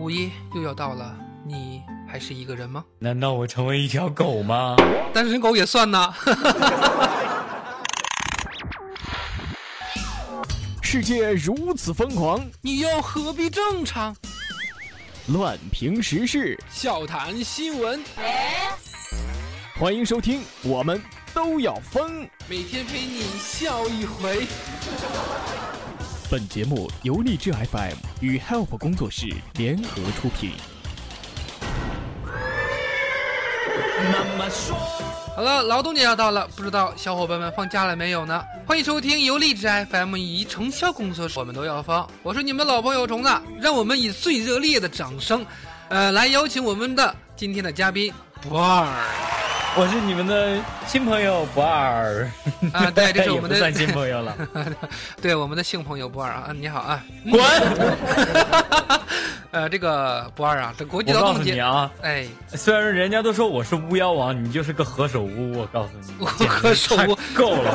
五一又要到了，你还是一个人吗？难道我成为一条狗吗？单身狗也算呐。世界如此疯狂，你又何必正常？乱评时事，笑谈新闻，欢迎收听，我们都要疯。每天陪你笑一回。本节目由荔枝 FM 与 Help 工作室联合出品。好了，劳动节要到了，不知道小伙伴们放假了没有呢？欢迎收听由荔枝 FM 与成效工作室，我们都要放。我是你们老朋友虫子，让我们以最热烈的掌声，呃，来邀请我们的今天的嘉宾不二。我是你们的新朋友不二啊，对，这是 我们的算新朋友了。对，我们的新朋友不二啊，你好啊，滚！呃，这个不二啊，这国际劳动节啊，哎，虽然人家都说我是巫妖王，你就是个何首乌，我告诉你，何首乌够了。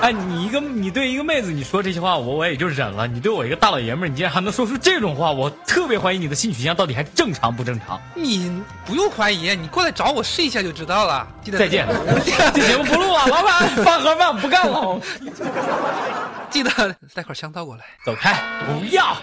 哎，你一个你对一个妹子你说这些话，我我也就忍了。你对我一个大老爷们儿，你竟然还能说出这种话，我特别怀疑你的性取向到底还正常不正常。你不用怀疑，你过来找我试一下就知道了。再见，这节目不录了，老板，饭盒饭不干了。记得带块香皂过来。走开，不要，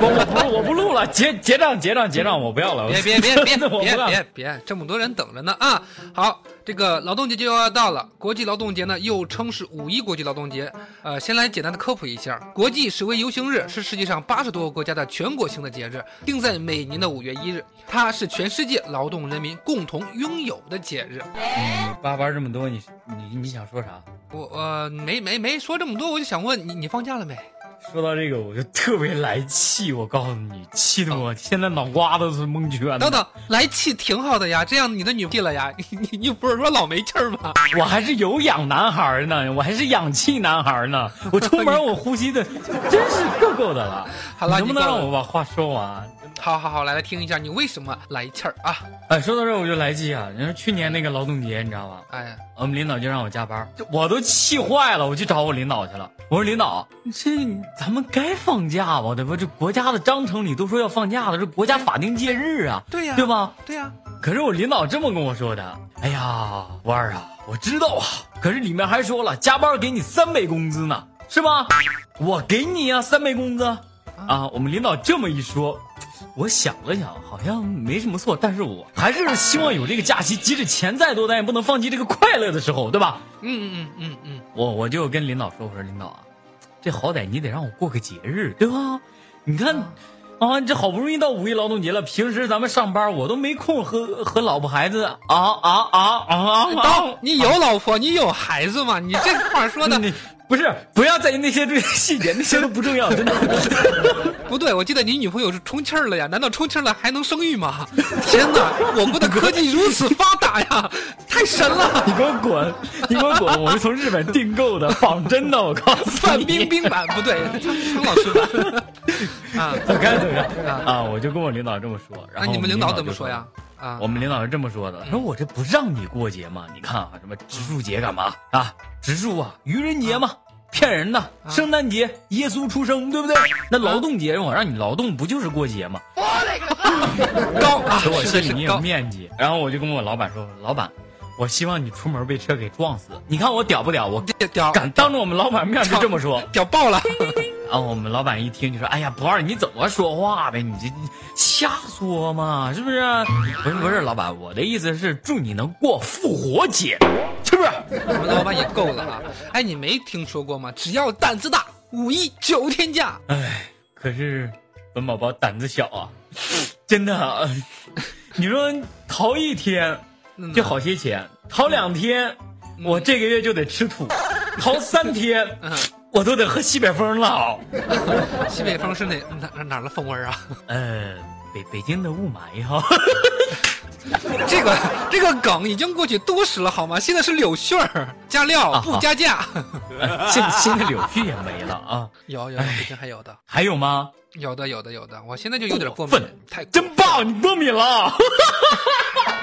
我我不我不录了，结结账结账结账，我不要了。别别别 别别别别，这么多人等着呢啊！好，这个劳动节就要到了，国际劳动节呢又称是五一国际劳动节。呃，先来简单的科普一下，国际示威游行日是世界上八十多个国家的全国性的节日，定在每年的五月一日，它是全世界劳动人民共同拥有的节日。你叭叭这么多，你你你想说啥？我呃没没没说这么多，我就想问你，你放假了没？说到这个，我就特别来气。我告诉你，气得我现在脑瓜子是蒙圈。等等，来气挺好的呀，这样你的女屁了呀？你你你不是说老没气儿吗？我还是有氧男孩呢，我还是氧气男孩呢。我出门 我呼吸的真是够够的了。好了，能不能让我把话说完？好好好，来来听一下，你为什么来气儿啊？哎，说到这我就来气啊！你说去年那个劳动节，你知道吧？哎，我们领导就让我加班，我都气坏了，我去找我领导去了。我说领导，这咱们该放假吧？对吧？这国家的章程里都说要放假的，这国家法定节日啊，对呀，对吧？对呀。可是我领导这么跟我说的，哎呀，弯儿啊，我知道啊，可是里面还说了加班给你三倍工资呢，是吧？我给你啊，三倍工资啊！我们领导这么一说。我想了想，好像没什么错，但是我还是希望有这个假期，即使钱再多，咱也不能放弃这个快乐的时候，对吧？嗯嗯嗯嗯嗯，我我就跟领导说，我说领导啊，这好歹你得让我过个节日，对吧？你看，啊，这好不容易到五一劳动节了，平时咱们上班我都没空和和老婆孩子啊啊啊啊啊！你有老婆，你有孩子吗？你这话说的。不是，不要在意那些这些细节，那些都不重要，真的。不对，我记得你女朋友是充气儿了呀？难道充气儿了还能生育吗？天哪，我国的科技如此发达呀，太神了！你给我滚，你给我滚！我是从日本订购的 仿真的，我告诉你。范冰冰版不对，苍老师版。啊，走开走开啊！我就跟我领导这么说，然后你们领导怎么说呀？啊，我们领导是这么说的，说我这不让你过节吗？你看啊，什么植树节干嘛啊？植树啊，愚人节嘛，骗人的。圣诞节，耶稣出生，对不对？那劳动节我让你劳动，不就是过节吗？我勒个高啊！给我心里有面积。然后我就跟我老板说，老板，我希望你出门被车给撞死。你看我屌不屌？我屌，敢当着我们老板面就这么说，屌爆了。然后我们老板一听就说：“哎呀，不二，你怎么说话的？你这瞎说嘛，是不是？不是不是，老板，我的意思是祝你能过复活节，是不是？我们老板也够了啊！哎，你没听说过吗？只要胆子大，五一九天假。哎，可是本宝宝胆子小啊，真的。你说头一天就好些钱，逃两天我这个月就得吃土，逃三天。”我都得喝西北风了，西北风是哪哪哪的风味啊？呃，北北京的雾霾哈。这个这个梗已经过去多时了好吗？现在是柳絮儿加料不加价。现现在柳絮也没了啊？有有，北京还有的。还有吗？有的有的有的，我现在就有点过敏，太真棒！你过敏了。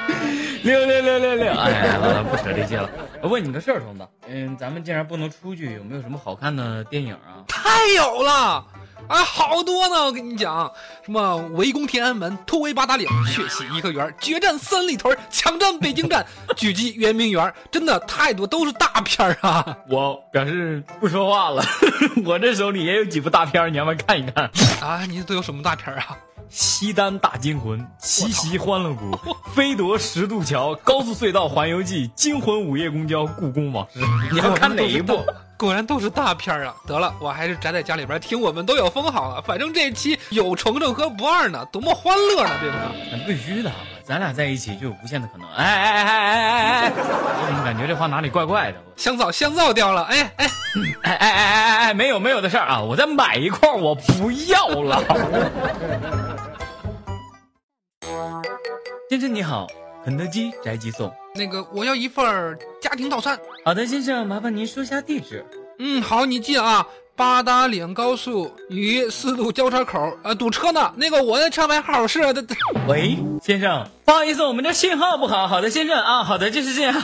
六六六六六！哎呀，完了，不扯这些了。我问你个事儿，虫子，嗯，咱们既然不能出去，有没有什么好看的电影啊？太有了！啊，好多呢！我跟你讲，什么围攻天安门、突围八达岭、血洗颐和园、决战三里屯、抢占北京站、狙击圆明园，真的太多，都是大片儿啊！我表示不说话了。我这手里也有几部大片，你要不要看一看？啊，你都有什么大片啊？西单大惊魂、七夕欢乐谷、飞夺十渡桥、高速隧道环游记、惊魂午夜公交、故宫往事。你要看哪一部？果然都是大片啊！得了，我还是宅在家里边听我们都有风好了。反正这期有程程和不二呢，多么欢乐呢，对吧？那必须的，咱俩在一起就有无限的可能。哎哎哎哎哎哎哎！我怎么感觉这话哪里怪怪的？香皂香皂掉了！哎哎哎哎哎哎哎！没有没有的事儿啊！我再买一块，我不要了。先生你好，肯德基宅急送。那个，我要一份家庭套餐。好的，先生，麻烦您说下地址。嗯，好，你记啊，八达岭高速与四路交叉口，呃，堵车呢。那个，我的车牌号是的。喂，先生，不好意思，我们这信号不好。好的，先生啊，好的，就是这样。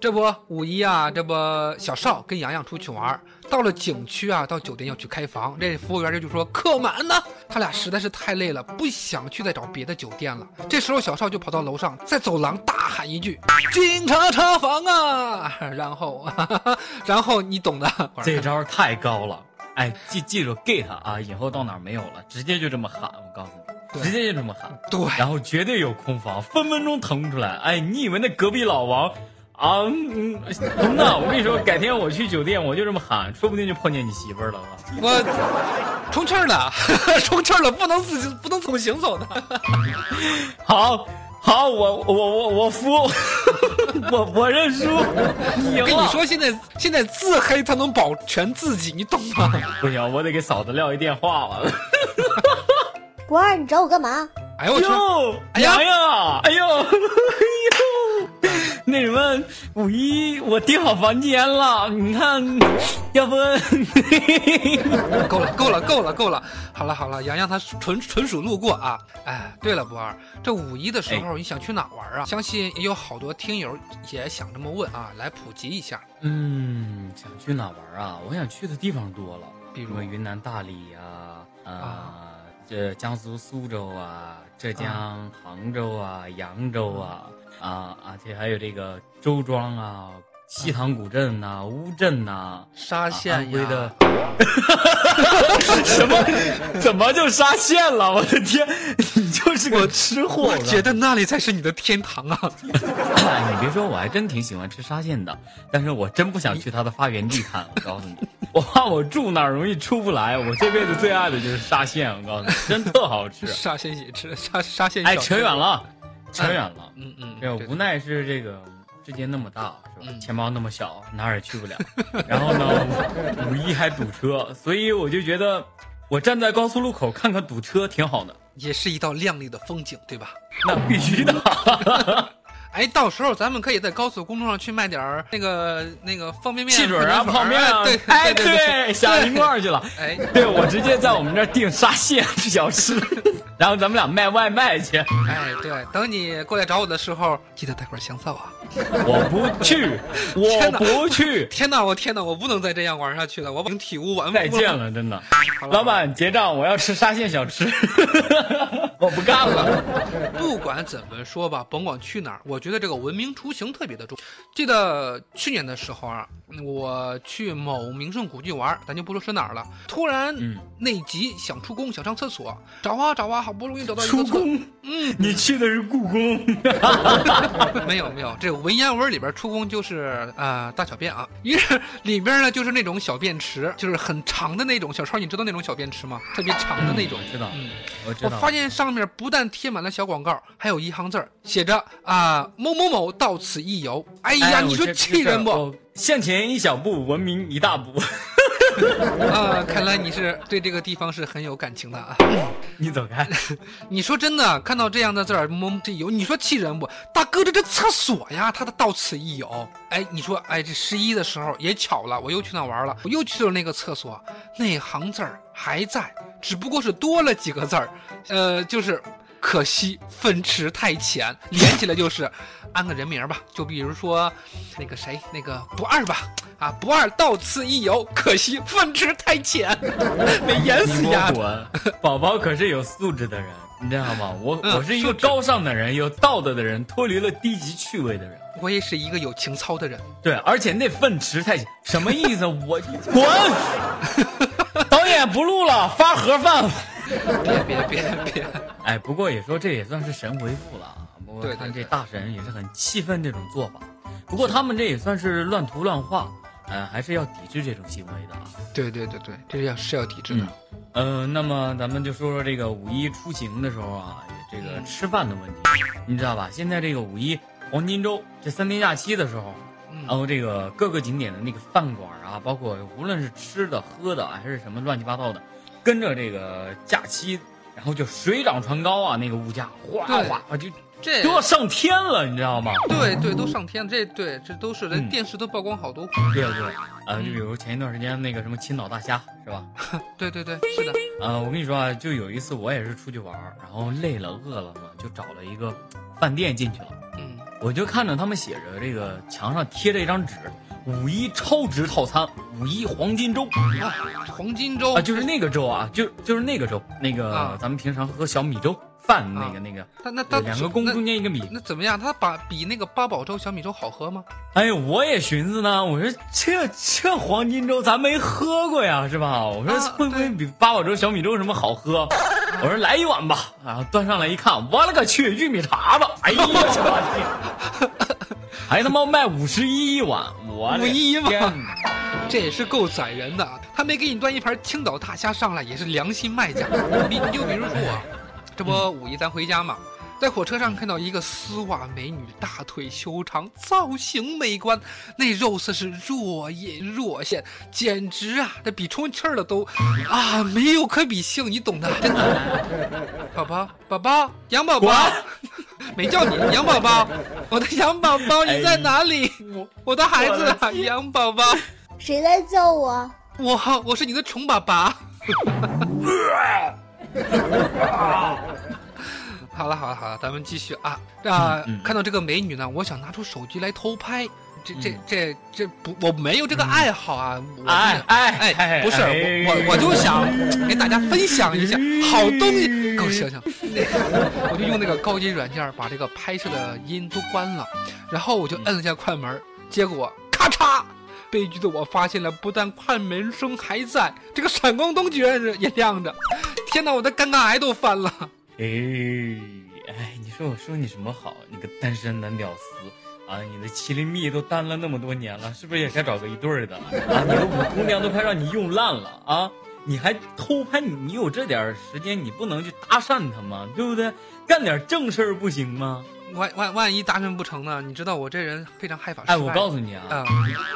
这不五一啊，这不小邵跟洋洋出去玩，到了景区啊，到酒店要去开房，这服务员这就说客满呢。他俩实在是太累了，不想去再找别的酒店了。这时候小邵就跑到楼上，在走廊大喊一句：“警察查房啊！” 然后，然后你懂的。这招太高了，哎，记记住 get 啊，以后到哪没有了，直接就这么喊，我告诉你，直接就这么喊。对，然后绝对有空房，分分钟腾出来。哎，你以为那隔壁老王？啊，嗯，彤彤，我跟你说，改天我去酒店，我就这么喊，说不定就碰见你媳妇儿了。我充气儿了，充气儿了，不能自己不能怎么行走的。好，好，我我我我服，我我认输。我跟你说，现在现在自黑才能保全自己，你懂吗？不行，我得给嫂子撂一电话了。博二，你找我干嘛？哎呦我去！哎呀呀！哎呦！哎呦！那什么，五一我订好房间了，你看，要不？够了，够了，够了，够了！好了好了，洋洋他纯纯属路过啊。哎，对了，博二，这五一的时候你想去哪玩啊？相信也有好多听友也想这么问啊，来普及一下。嗯，想去哪玩啊？我想去的地方多了，比如云南大理呀，啊。这江苏苏州啊，浙江杭州啊，扬州啊，啊而且还有这个周庄啊，西塘古镇呐，乌镇呐，沙县呀。什么？怎么就沙县了？我的天，你就是个吃货！我觉得那里才是你的天堂啊！你别说，我还真挺喜欢吃沙县的，但是我真不想去它的发源地看。我告诉你，我怕我住那儿容易出不来。我这辈子最爱的就是沙县，我告诉你，真特好吃。沙县喜吃沙沙县。哎，扯远了，扯远了。嗯嗯，这无奈是这个。世界那么大，是吧？钱包那么小，哪儿也去不了。然后呢，五一还堵车，所以我就觉得，我站在高速路口看看堵车挺好的，也是一道亮丽的风景，对吧？那必须的。哎，到时候咱们可以在高速公路上去卖点儿那个那个方便面、汽水啊、泡面啊。对，哎对，想一块儿去了。哎，对我直接在我们这儿订沙县小吃，然后咱们俩卖外卖去。哎，对，等你过来找我的时候，记得带块香皂啊。我不去，我不去。天哪，我天哪，我不能再这样玩下去了，我体无完肤。再见了，真的。老板结账，我要吃沙县小吃。我不干了。不管怎么说吧，甭管去哪儿，我觉得这个文明出行特别的重。记得去年的时候啊，我去某名胜古迹玩，咱就不说是哪儿了。突然内急想出宫，想上厕所，找啊找啊，好不容易找到一个出宫。嗯，你去的是故宫？没有没有，这文言文里边出宫就是啊大小便啊。于是里边呢就是那种小便池，就是很长的那种。小超，你知道那种小便池吗？特别长的那种。知道。嗯，我知道。我发现上面不但贴满了小广告，还有一行字儿写着啊某某某到此一游。哎呀，你说气人不？向前一小步，文明一大步。啊，看来你是对这个地方是很有感情的啊。你走开。你说真的，看到这样的字儿，某这游，你说气人不？大哥，这这厕所呀，他的到此一游。哎，你说，哎，这十一的时候也巧了，我又去那玩了，我又去了那个厕所，那行字儿还在，只不过是多了几个字儿，呃，就是。可惜粪池太浅，连起来就是安个人名吧，就比如说那个谁，那个不二吧，啊不二到此一游，可惜粪池太浅，没淹死丫你给我滚！宝宝可是有素质的人，你知道吗？我、嗯我是一个高尚的人，有道德的人，脱离了低级趣味的人。我也是一个有情操的人。对，而且那粪池太什么意思？我 滚！不录了，发盒饭。别别别别，哎，不过也说这也算是神回复了啊。不过看这大神也是很气愤这种做法。不过他们这也算是乱涂乱画，呃，还是要抵制这种行为的啊。对对对对，这是要是要抵制的。呃，那么咱们就说说这个五一出行的时候啊，这个嗯吃饭的问题，你知道吧？现在这个五一黄金周这三天假期的时候，嗯然后这个各个景点的那个饭馆啊，包括无论是吃的、喝的，还是什么乱七八糟的，跟着这个假期，然后就水涨船高啊，那个物价哗对哗啊就这都要上天了，你知道吗？对对都上天了，这对这都是连嗯电视都曝光好多。对对，呃，就比如前一段时间那个什么青岛大虾是吧？对对对，是的。呃，我跟你说啊，就有一次我也是出去玩，然后累了饿了嘛，就找了一个饭店进去了。嗯，我就看着他们写着这个墙上贴着一张纸，五一超值套餐，五一黄金周啊，黄金周啊，就是那个粥啊，就就是那个粥，那个、啊。咱们平常喝小米粥饭那个、那个，他那他两个公中间一个米。那怎么样？他把比那个八宝粥、小米粥好喝吗？哎呦，我也寻思呢，我说这这黄金粥咱没喝过呀，是吧？我说啊会不会比八宝粥、小米粥什么好喝？我说来一碗吧，然后端上来一看，我勒个去，玉米碴子！哎呀，我天，还他妈卖五十一一碗，我的51吗天这也是够宰人的。他没给你端一盘青岛大虾上来，也是良心卖家。你你就比如说我，这不五一咱回家嘛，在火车上看到一个丝袜美女，大腿修长，造型美观，那肉色是若隐若现，简直啊，这比充气儿的都啊没有可比性，你懂的，真的。宝宝，宝宝，杨宝宝，没叫你杨宝宝，我的杨宝宝你在哪里？我我的孩子啊，杨宝宝。谁在叫我？我我是你的宠爸爸。好了好了好了，咱们继续啊啊！嗯嗯看到这个美女呢，我想拿出手机来偷拍。这这嗯这这不，我没有这个爱好啊！我哎哎不是哎我我我就想给大家分享一下好东西。给我醒醒！那 我就用那个高级软件把这个拍摄的音都关了，然后我就摁了一下快门，结果咔嚓。悲剧的我发现了，不但快门声还在，这个闪光灯居然是也亮着。天哪，我的尴尬癌都翻了。哎哎，你说我说你什么好？你个单身男屌丝啊！你的麒麟蜜都单了那么多年了，是不是也该找个一对儿的啊？你的五姑娘都快让你用烂了啊！你还偷拍你？你有这点时间，你不能去搭讪她吗？对不对？干点正事儿不行吗？万万万一搭讪不成呢？你知道我这人非常害怕。哎，我告诉你啊，啊，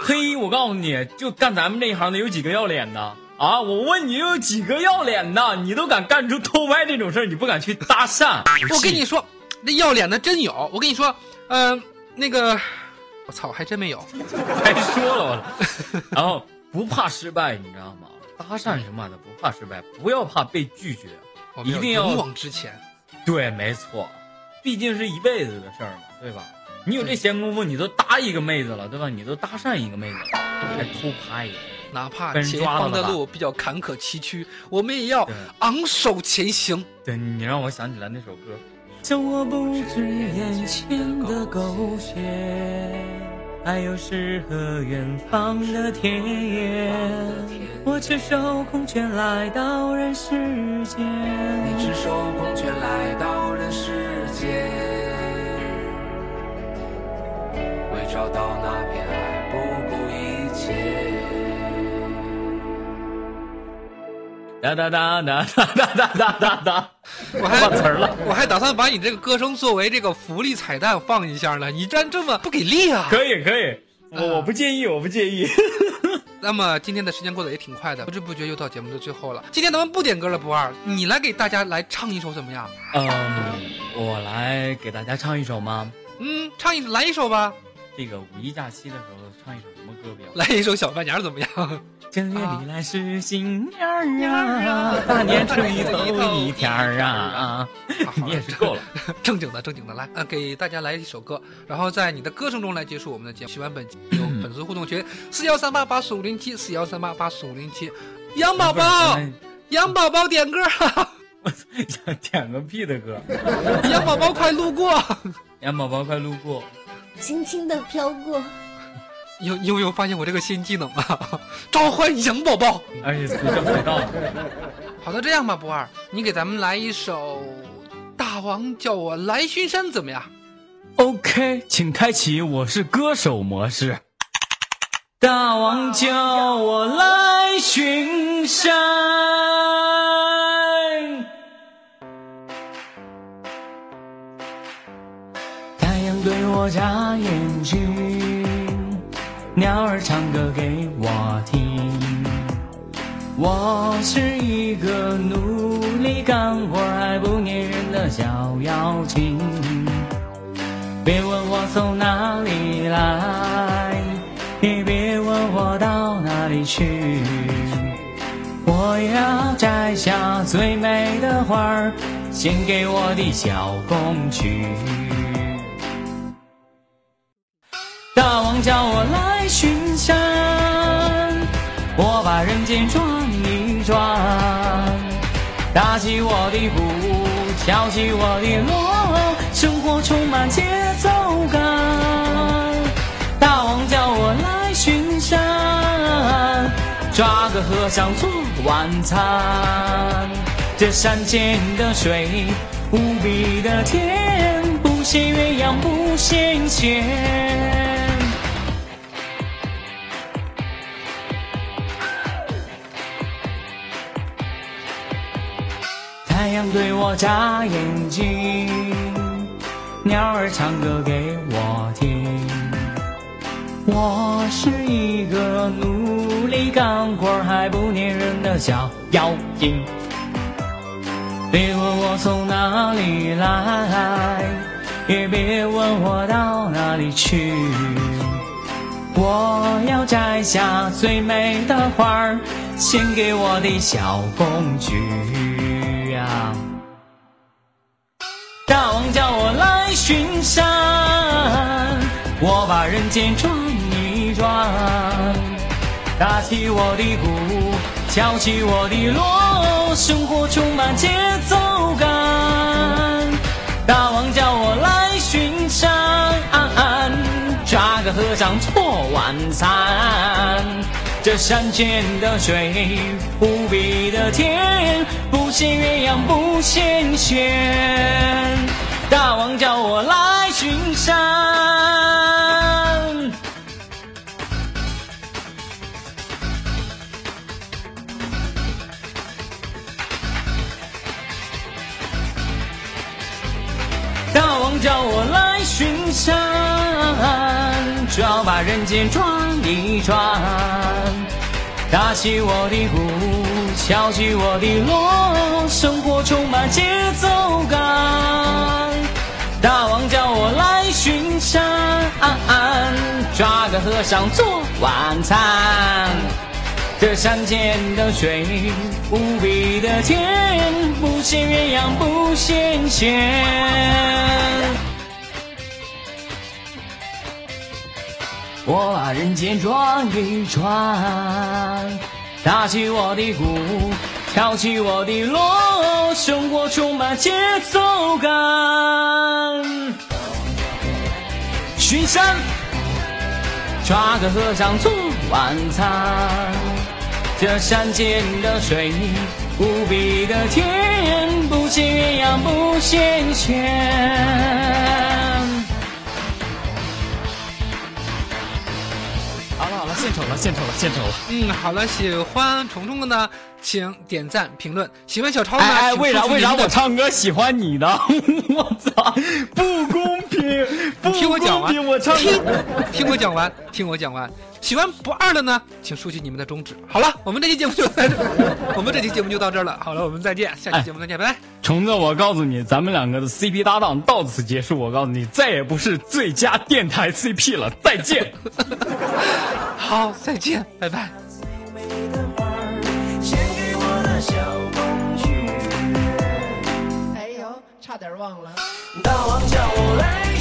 嘿，我告诉你，就干咱们这一行的有几个要脸的啊？我问你，有几个要脸的？你都敢干出偷拍这种事儿，你不敢去搭讪？我跟你说，那要脸的真有。我跟你说，嗯、那个，我操，还真没有。还说了我了。然后不怕失败，你知道吗？搭讪什么的不怕失败，不要怕被拒绝。一定要勇往直前。对，没错，毕竟是一辈子的事儿嘛，对吧？你有这闲工夫，你都搭一个妹子了，对吧？你都搭讪一个妹子了，你还偷拍？哪怕前方的路比较坎坷崎岖，我们也要昂首前行。对你让我想起来那首歌。叫我不止眼前的苟且，还有诗和远方的田野。我赤手空拳来到人世间。你赤手空拳来到人世间，为找到那片爱不顾一切。哒哒哒哒哒哒哒哒哒哒，我还忘词儿了。我还打算把你这个歌声作为这个福利彩蛋放一下呢，你居然这么不给力啊！可以可以，我我不介意，我不介意。那么今天的时间过得也挺快的，不知不觉又到节目的最后了。今天咱们不点歌了，不二，你来给大家来唱一首怎么样？嗯，我来给大家唱一首吗？嗯，唱一来一首吧，这个五一假期的时候唱一首什么歌比较好？来一首小半年怎么样？正月里来是新年儿啊，大年初一头一天儿啊。你也是够了，正经的正经的来，呃，给大家来一首歌，然后在你的歌声中来结束我们的节目。喜欢本集有粉丝互动群四幺三八八四五零七四幺三八八四五零七，杨宝宝，杨宝宝点歌，我想点个屁的歌，杨宝宝快路过，杨宝宝快路过，轻轻的飘过。有有没有发现我这个新技能啊？召唤羊宝宝，而且随叫随到。好的，这样吧，不二，你给咱们来一首《大王叫我来巡山》怎么样？OK，请开启我是歌手模式。大王叫我来巡山，太阳对我眨眼睛。鸟儿唱歌给我听，我是一个努力干活还不粘人的小妖精。别问我从哪里来，也别问我到哪里去。我要摘下最美的花儿，献给我的小公举。大王叫我来把人间转一转，打起我的鼓，敲起我的锣，生活充满节奏感。大王叫我来巡山，抓个和尚做晚餐。这山间的水，无比的甜，不羡鸳鸯不羡仙。阳对我眨眼睛，鸟儿唱歌给我听。我是一个努力干活还不粘人的小妖精。别问我从哪里来，也别问我到哪里去。我要摘下最美的花儿，献给我的小公举。大王叫我来巡山，我把人间转一转，打起我的鼓，敲起我的锣，生活充满节奏感。大王叫我来巡山，抓个和尚做晚餐。这山间的水无比的甜，不羡鸳鸯不羡仙。大王叫我来巡山。大王叫我来巡山，就要把人间转一转。打起我的鼓，敲起我的锣，生活充满节奏感。大王叫我来巡山，抓个和尚做晚餐。这山间的水无比的甜，不羡鸳鸯不羡仙。我把人间转一转，打起我的鼓，敲起我的锣，生活充满节奏感。巡山，抓个和尚做晚餐。这山间的水无比的甜，不羡鸳鸯不羡仙。献丑了，献丑了，献丑了。嗯，好了，喜欢虫虫的呢，请点赞评论。喜欢小超呢？哎，为啥为啥我唱歌喜欢你呢？我操，不公平！听我讲完，我唱听，听我讲完，听我讲完。喜欢不二的呢，请竖起你们的中指。好了，我们这期节目就在这，我们这期节目就到这儿了。好了，我们再见，下期节目再见，拜拜。虫子，我告诉你，咱们两个的 CP 搭档到此结束。我告诉你，再也不是最佳电台 CP 了。再见。好，再见，拜拜。哎呦，差点忘了。大王叫我来。